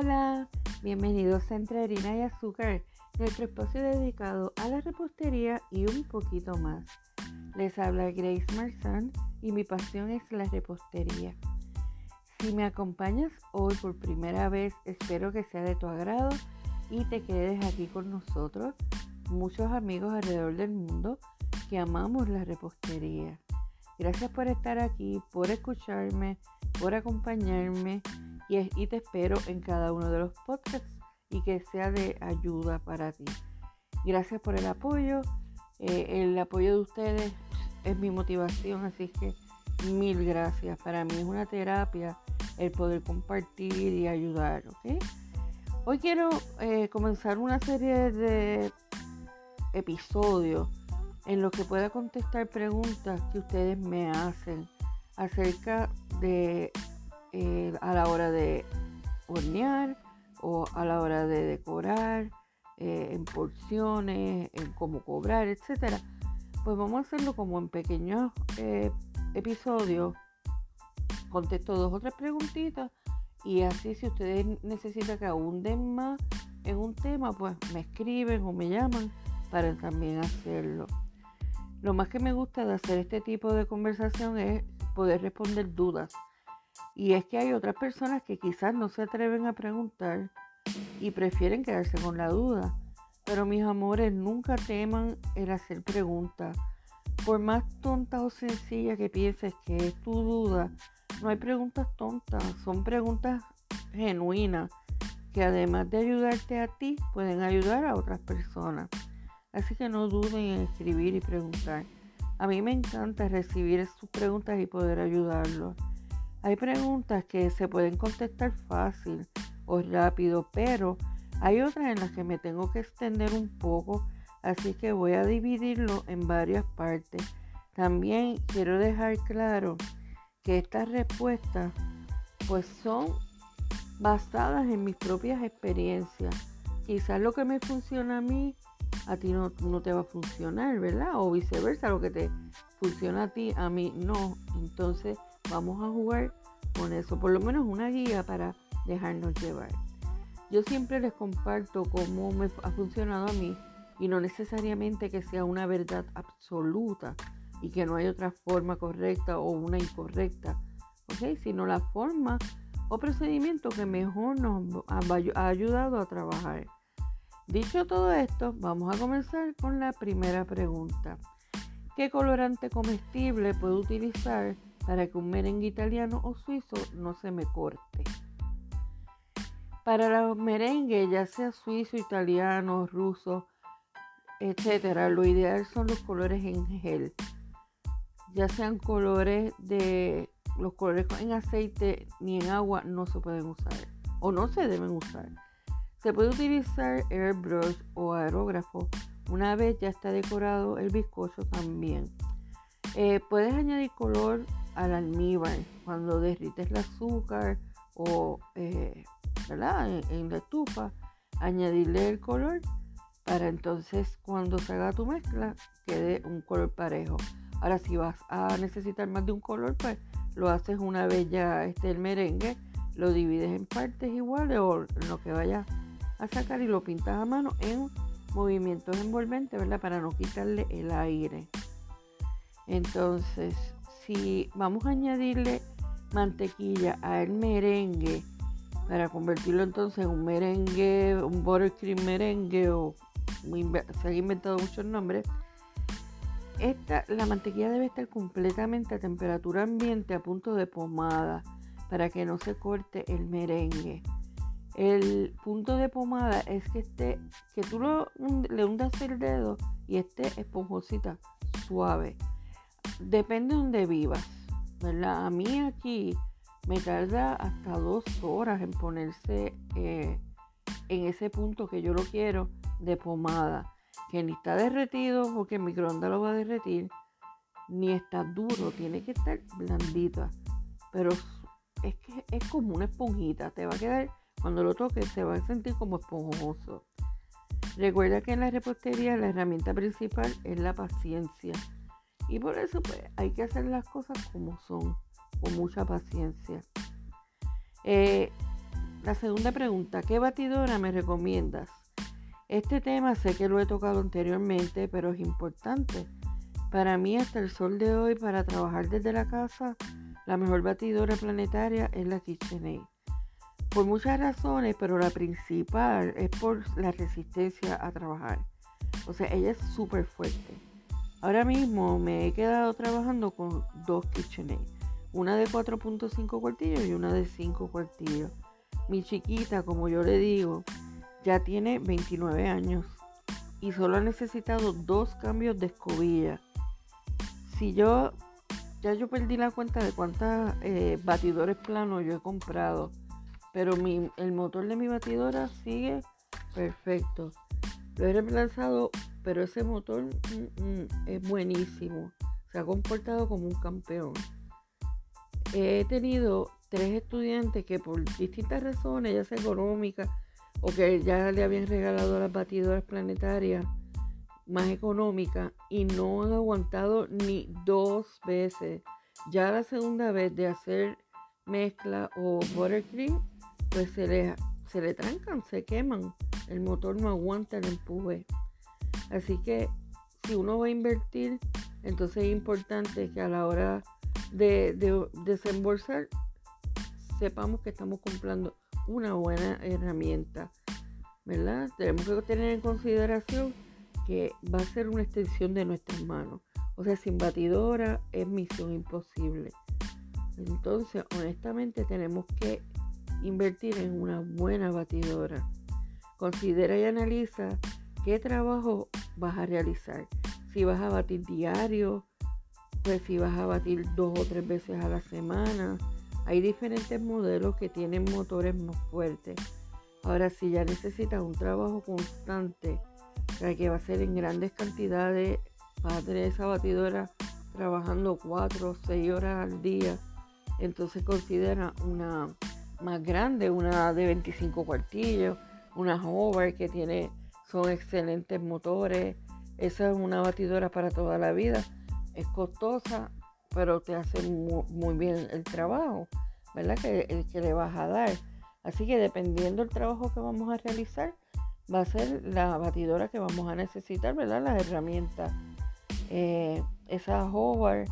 Hola, bienvenidos a Entre Harina y Azúcar, nuestro espacio dedicado a la repostería y un poquito más. Les habla Grace Marzán y mi pasión es la repostería. Si me acompañas hoy por primera vez, espero que sea de tu agrado y te quedes aquí con nosotros, muchos amigos alrededor del mundo que amamos la repostería. Gracias por estar aquí, por escucharme, por acompañarme y, te espero en cada uno de los podcasts y que sea de ayuda para ti. Gracias por el apoyo. Eh, el apoyo de ustedes es mi motivación, así que mil gracias. Para mí es una terapia el poder compartir y ayudar. Hoy quiero eh, comenzar una serie de episodios en los que pueda contestar preguntas que ustedes me hacen acerca de eh, a la hora de hornear o a la hora de decorar, eh, en porciones, en cómo cobrar, etcétera. Pues vamos a hacerlo como en pequeños eh, episodios. Contesto dos o tres preguntitas y así si ustedes necesitan que abunden más en un tema, pues me escriben o me llaman para también hacerlo. Lo más que me gusta de hacer este tipo de conversación es poder responder dudas y es que hay otras personas que quizás no se atreven a preguntar y prefieren quedarse con la duda. Pero mis amores, nunca teman el hacer preguntas. Por más tonta o sencilla que pienses que es tu duda, no hay preguntas tontas, son preguntas genuinas que además de ayudarte a ti, pueden ayudar a otras personas. Así que no duden en escribir y preguntar. A mí me encanta recibir sus preguntas y poder ayudarlos. Hay preguntas que se pueden contestar fácil o rápido, pero hay otras en las que me tengo que extender un poco, así que voy a dividirlo en varias partes. También quiero dejar claro que estas respuestas pues son basadas en mis propias experiencias. Quizás lo que me funciona a mí, a ti no, no te va a funcionar, ¿verdad? O viceversa, lo que te funciona a ti, a mí no. Entonces, Vamos a jugar con eso, por lo menos una guía para dejarnos llevar. Yo siempre les comparto cómo me ha funcionado a mí y no necesariamente que sea una verdad absoluta y que no hay otra forma correcta o una incorrecta, ¿ok? Sino la forma o procedimiento que mejor nos ha ayudado a trabajar. Dicho todo esto, vamos a comenzar con la primera pregunta. ¿Qué colorante comestible puedo utilizar para que un merengue italiano o suizo no se me corte. Para los merengues, ya sea suizo, italiano, ruso, etcétera, lo ideal son los colores en gel. Ya sean colores de los colores en aceite ni en agua no se pueden usar o no se deben usar. Se puede utilizar airbrush o aerógrafo una vez ya está decorado el bizcocho también. Eh, puedes añadir color al almíbar cuando derrites el azúcar o eh, En, la estufa, añadirle el color para entonces cuando se haga tu mezcla quede un color parejo. Ahora si vas a necesitar más de un color, pues lo haces una vez ya esté el merengue, lo divides en partes iguales o lo que vayas a sacar y lo pintas a mano en movimientos envolventes, ¿verdad? Para no quitarle el aire. Entonces, si vamos a añadirle mantequilla al merengue para convertirlo entonces en un merengue, un buttercream merengue o se han inventado muchos nombres. Esta, la mantequilla debe estar completamente a temperatura ambiente a punto de pomada para que no se corte el merengue. El punto de pomada es que esté, que tú le hundas el dedo y esté esponjosita, suave. Depende de donde vivas, ¿verdad? A mí aquí me tarda hasta dos horas en ponerse eh, en ese punto que yo lo quiero de pomada. Que ni está derretido porque el microondas lo va a derretir, ni está duro, tiene que estar blandita. Pero es que es como una esponjita, te va a quedar, cuando lo toques, se va a sentir como esponjoso. Recuerda que en la repostería la herramienta principal es la paciencia. Y por eso pues hay que hacer las cosas como son, con mucha paciencia. Eh, la segunda pregunta, ¿qué batidora me recomiendas? Este tema sé que lo he tocado anteriormente, pero es importante. Para mí, hasta el sol de hoy, para trabajar desde la casa, la mejor batidora planetaria es la KitchenAid. Por muchas razones, pero la principal es por la resistencia a trabajar. O sea, ella es súper fuerte. Ahora mismo me he quedado trabajando con dos KitchenAid. Una de 4.5 cuartillos y una de 5 cuartillos. Mi chiquita, como yo le digo, ya tiene 29 años y solo ha necesitado dos cambios de escobilla. Si yo, ya yo perdí la cuenta de cuántos eh, batidores planos yo he comprado, pero el motor de mi batidora sigue perfecto. Lo he reemplazado, pero ese motor mm, mm, es buenísimo. Se ha comportado como un campeón. He tenido tres estudiantes que por distintas razones, ya sea económica, o que ya le habían regalado las batidoras planetarias más económicas y no han aguantado ni dos veces. Ya la segunda vez de hacer mezcla o buttercream, pues se le, se le trancan, se queman. El motor no aguanta el empuje. Así que si uno va a invertir, entonces es importante que a la hora de, de desembolsar sepamos que estamos comprando una buena herramienta, ¿verdad? Tenemos que tener en consideración que va a ser una extensión de nuestras manos. O sea, sin batidora es misión imposible. Entonces, honestamente, tenemos que invertir en una buena batidora. Considera y analiza qué trabajo vas a realizar. Si vas a batir diario, pues si vas a batir dos o tres veces a la semana, hay diferentes modelos que tienen motores más fuertes. Ahora, si ya necesitas un trabajo constante, que va a ser en grandes cantidades, vas a tener esa batidora trabajando 4 o 6 horas al día, entonces considera una más grande, una de 25 cuartillos, una Hover que tiene, son excelentes motores. Esa es una batidora para toda la vida. Es costosa, pero te hace muy, bien el trabajo, ¿verdad? Que, el que le vas a dar. Así que dependiendo del trabajo que vamos a realizar, va a ser la batidora que vamos a necesitar, ¿verdad? Las herramientas. Eh, esa hover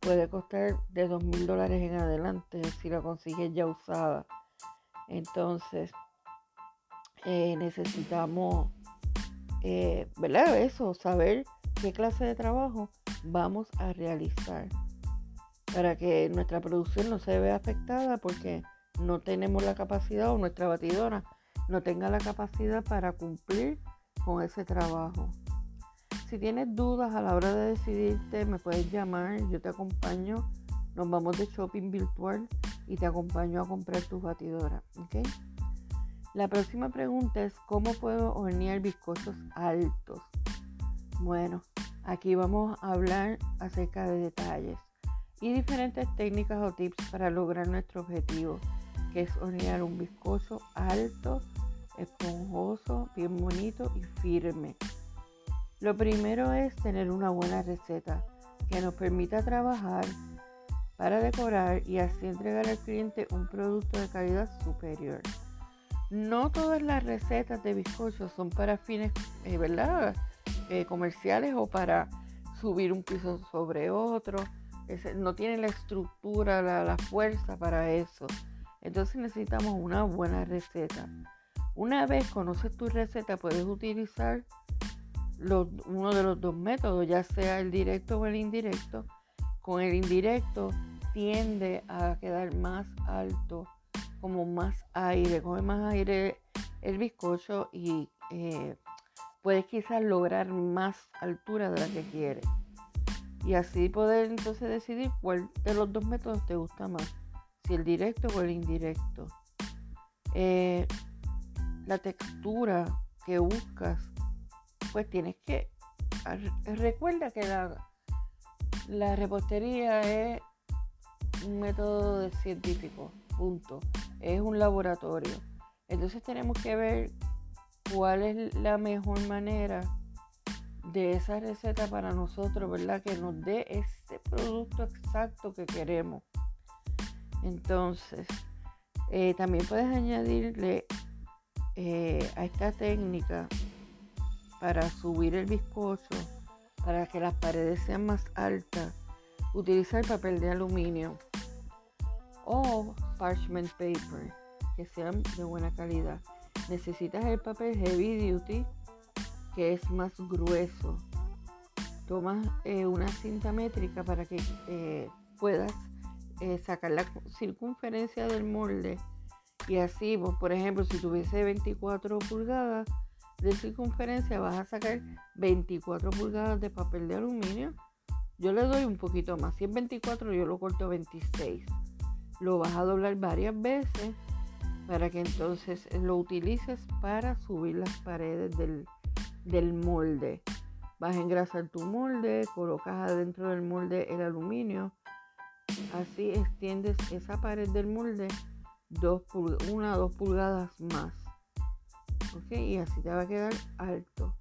puede costar de dos mil dólares en adelante si la consigues ya usada. Entonces, eh, necesitamos, eh, ¿verdad? Eso, saber qué clase de trabajo vamos a realizar para que nuestra producción no se vea afectada porque no tenemos la capacidad o nuestra batidora no tenga la capacidad para cumplir con ese trabajo. Si tienes dudas a la hora de decidirte, me puedes llamar, yo te acompaño, nos vamos de shopping virtual y te acompaño a comprar tus batidoras. La próxima pregunta es ¿cómo puedo hornear bizcochos altos? Bueno, aquí vamos a hablar acerca de detalles y diferentes técnicas o tips para lograr nuestro objetivo, que es hornear un bizcocho alto, esponjoso, bien bonito y firme. Lo primero es tener una buena receta que nos permita trabajar para decorar y así entregar al cliente un producto de calidad superior. No todas las recetas de bizcochos son para fines, eh, ¿verdad? Eh, comerciales o para subir un piso sobre otro no tiene la estructura, la, fuerza para eso. Entonces necesitamos una buena receta. Una vez conoces tu receta, puedes utilizar uno de los dos métodos, ya sea el directo o el indirecto. Con el indirecto tiende a quedar más alto, como más aire, coge más aire el bizcocho y eh, puedes quizás lograr más altura de la que quieres y así poder entonces decidir cuál de los dos métodos te gusta más, si el directo o el indirecto. Eh, la textura que buscas, pues tienes que, recuerda que la, la repostería es un método científico, punto, es un laboratorio. Entonces tenemos que ver cuál es la mejor manera de esa receta para nosotros, ¿verdad? Que nos dé ese producto exacto que queremos. Entonces, Eh, también puedes añadirle eh, a esta técnica para subir el bizcocho, para que las paredes sean más altas, utilizar papel de aluminio o parchment paper que sean de buena calidad. Necesitas el papel heavy duty que es más grueso. Tomas eh, una cinta métrica para que puedas eh, sacar la circunferencia del molde y así, pues, por ejemplo, si tuviese 24 pulgadas de circunferencia, vas a sacar 24 pulgadas de papel de aluminio. Yo le doy un poquito más. Si es 24, yo lo corto 26. Lo vas a doblar varias veces para que entonces lo utilices para subir las paredes del, del molde. Vas a engrasar tu molde, colocas adentro del molde el aluminio Así extiendes esa pared del molde dos una o dos pulgadas más. ¿Ok? Y así te va a quedar alto.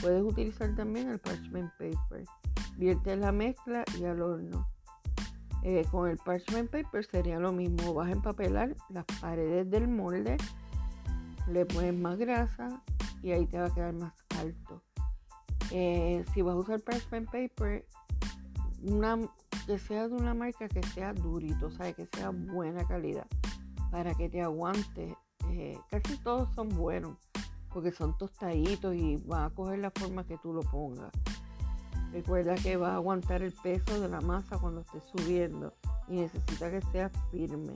Puedes utilizar también el parchment paper. Vierte la mezcla y al horno. Eh, con el parchment paper sería lo mismo. Vas a empapelar las paredes del molde. Le pones más grasa y ahí te va a quedar más alto. Eh, si vas a usar parchment paper, una que sea de una marca que sea durito, o que sea buena calidad, para que te aguante. Eh, casi todos son buenos, porque son tostaditos y van a coger la forma que tú lo pongas. Recuerda que va a aguantar el peso de la masa cuando esté subiendo y necesita que sea firme.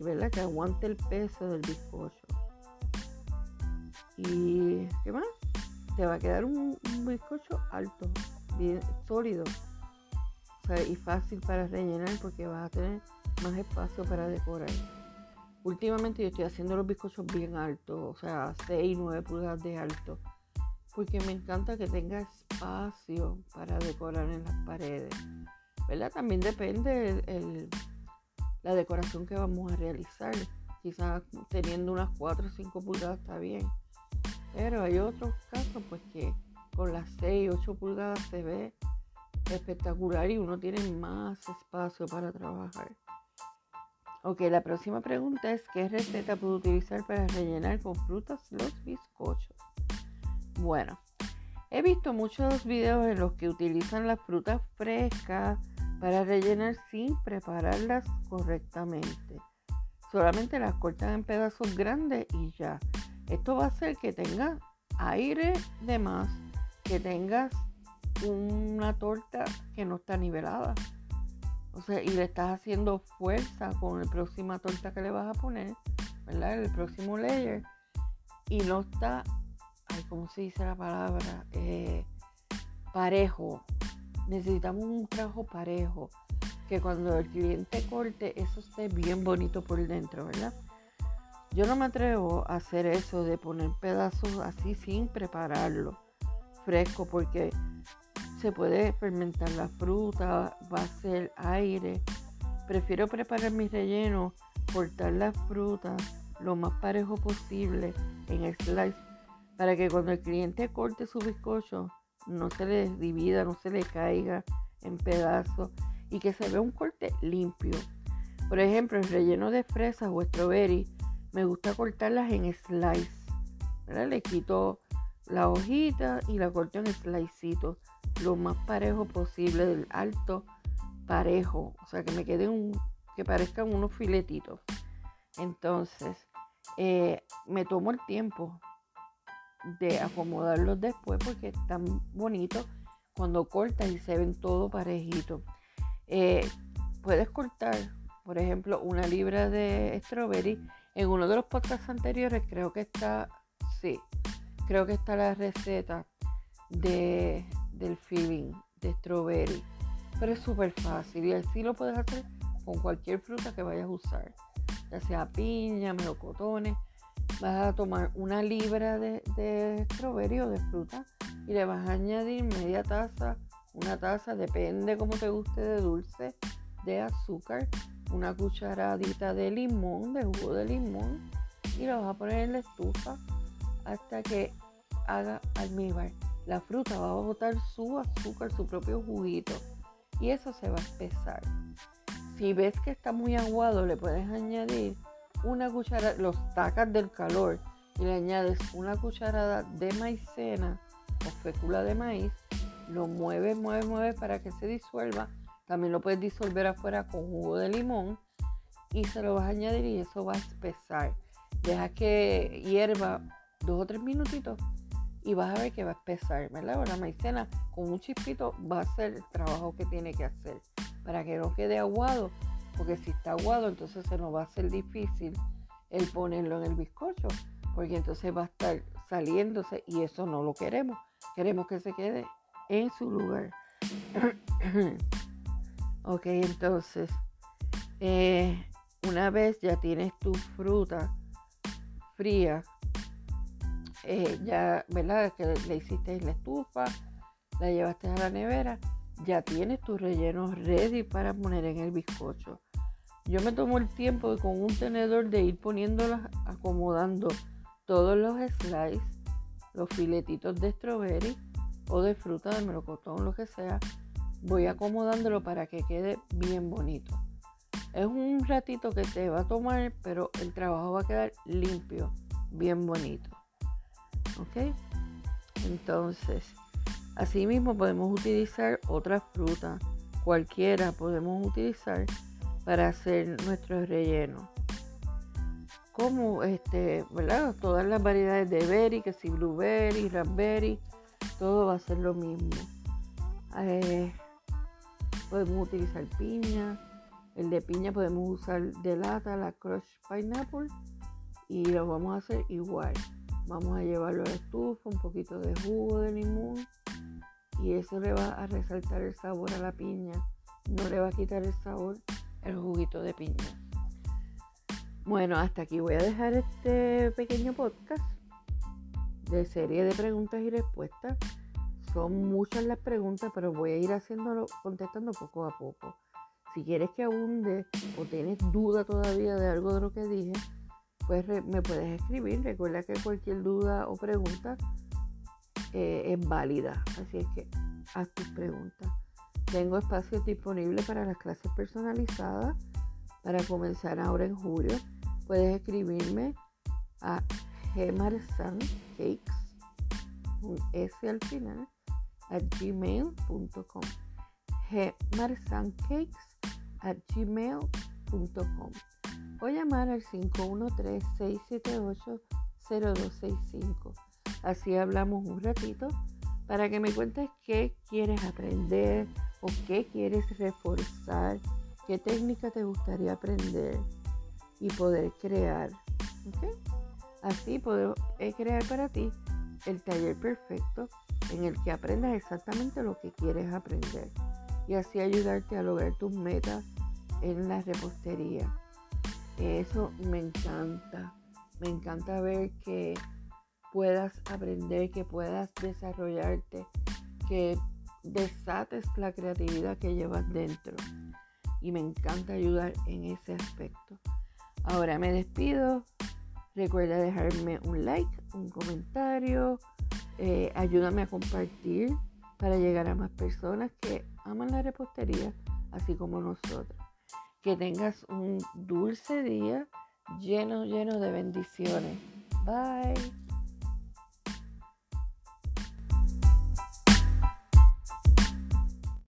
¿Verdad? Que aguante el peso del bizcocho. ¿Y qué más? Te va a quedar un, bizcocho alto, bien sólido y fácil para rellenar porque vas a tener más espacio para decorar. Últimamente yo estoy haciendo los bizcochos bien altos, o sea, 6 y 9 pulgadas de alto, porque me encanta que tenga espacio para decorar en las paredes. ¿Verdad? También depende el, la decoración que vamos a realizar. Quizás teniendo unas 4 o 5 pulgadas está bien. Pero hay otros casos pues que con las 6, 8 pulgadas se ve espectacular y uno tiene más espacio para trabajar. Ok, la próxima pregunta es ¿qué receta puedo utilizar para rellenar con frutas los bizcochos? Bueno, he visto muchos videos en los que utilizan las frutas frescas para rellenar sin prepararlas correctamente. Solamente las cortan en pedazos grandes y ya. Esto va a hacer que tenga aire de más, que tengas una torta que no está nivelada. O sea, y le estás haciendo fuerza con la próxima torta que le vas a poner, ¿verdad? El próximo layer. Y no está, ay, ¿cómo se dice la palabra? Eh, parejo. Necesitamos un trabajo parejo. Que cuando el cliente corte, eso esté bien bonito por dentro, ¿verdad? Yo no me atrevo a hacer eso de poner pedazos así sin prepararlo fresco porque se puede fermentar la fruta, va a ser aire. Prefiero preparar mi relleno, cortar las frutas lo más parejo posible en el slice para que cuando el cliente corte su bizcocho no se le divida, no se le caiga en pedazos y que se vea un corte limpio. Por ejemplo, el relleno de fresas o strawberry me gusta cortarlas en slice. Le quito la hojita y la corto en slicecitos lo más parejo posible, del alto parejo, o sea que me quede un, que parezcan unos filetitos. Entonces, eh, me tomo el tiempo de acomodarlos después porque están bonitos cuando cortas y se ven todo parejito. Eh, puedes cortar, por ejemplo, una libra de strawberry. En uno de los podcasts anteriores creo que está, sí, creo que está la receta de del feeling de strawberry. Pero es súper fácil y así lo puedes hacer con cualquier fruta que vayas a usar. Ya sea piña, melocotones. Vas a tomar una libra de, de strawberry o de fruta y le vas a añadir media taza, una taza, depende como te guste de dulce, de azúcar, una cucharadita de limón, de jugo de limón y lo vas a poner en la estufa hasta que haga almíbar la fruta va a botar su azúcar, su propio juguito y eso se va a espesar. Si ves que está muy aguado, le puedes añadir una cucharada, los sacas del calor y le añades una cucharada de maicena o fécula de maíz, lo mueves, mueves, mueves para que se disuelva. También lo puedes disolver afuera con jugo de limón y se lo vas a añadir y eso va a espesar. Deja que hierva dos o tres minutitos y vas a ver que va a espesar, ¿verdad? La maicena con un chispito va a hacer el trabajo que tiene que hacer para que no quede aguado, porque si está aguado entonces se nos va a hacer difícil el ponerlo en el bizcocho, porque entonces va a estar saliéndose y eso no lo queremos. Queremos que se quede en su lugar. ok, entonces, eh, una vez ya tienes tu fruta fría, eh, ya, ¿verdad? Que le hiciste en la estufa, la llevaste a la nevera, ya tienes tu relleno ready para poner en el bizcocho. Yo me tomo el tiempo con un tenedor de ir poniéndolas, acomodando todos los slices, los filetitos de strawberry o de fruta de melocotón, lo que sea. Voy acomodándolo para que quede bien bonito. Es un ratito que te va a tomar, pero el trabajo va a quedar limpio, bien bonito. ¿Ok? Entonces, así mismo podemos utilizar otras frutas, cualquiera podemos utilizar para hacer nuestro relleno. Como este, ¿verdad? Todas las variedades de berry, que si blueberry, raspberry, todo va a ser lo mismo. Eh, podemos utilizar piña, el de piña podemos usar de lata, la Crush Pineapple y lo vamos a hacer igual. Vamos a llevarlo a estufa, un poquito de jugo de limón y eso le va a resaltar el sabor a la piña. No le va a quitar el sabor el juguito de piña. Bueno, hasta aquí voy a dejar este pequeño podcast de serie de preguntas y respuestas. Son muchas las preguntas, pero voy a ir haciéndolo, contestando poco a poco. Si quieres que abunde o tienes duda todavía de algo de lo que dije, pues me puedes escribir. Recuerda que cualquier duda o pregunta eh, es válida. Así es que haz tus preguntas. Tengo espacios disponibles para las clases personalizadas para comenzar ahora en julio. Puedes escribirme a gmarsancakes, un S al final, a gmail.com. gmarsancakes at gmail.com o llamar al 513-678-0265. Así hablamos un ratito para que me cuentes qué quieres aprender o qué quieres reforzar, qué técnica te gustaría aprender y poder crear. Así puedo crear para ti el taller perfecto en el que aprendas exactamente lo que quieres aprender y así ayudarte a lograr tus metas en la repostería. Eso me encanta. Me encanta ver que puedas aprender, que puedas desarrollarte, que desates la creatividad que llevas dentro. Y me encanta ayudar en ese aspecto. Ahora me despido. Recuerda dejarme un like, un comentario. Eh, ayúdame a compartir para llegar a más personas que aman la repostería, así como nosotros. Que tengas un dulce día lleno, lleno de bendiciones. Bye.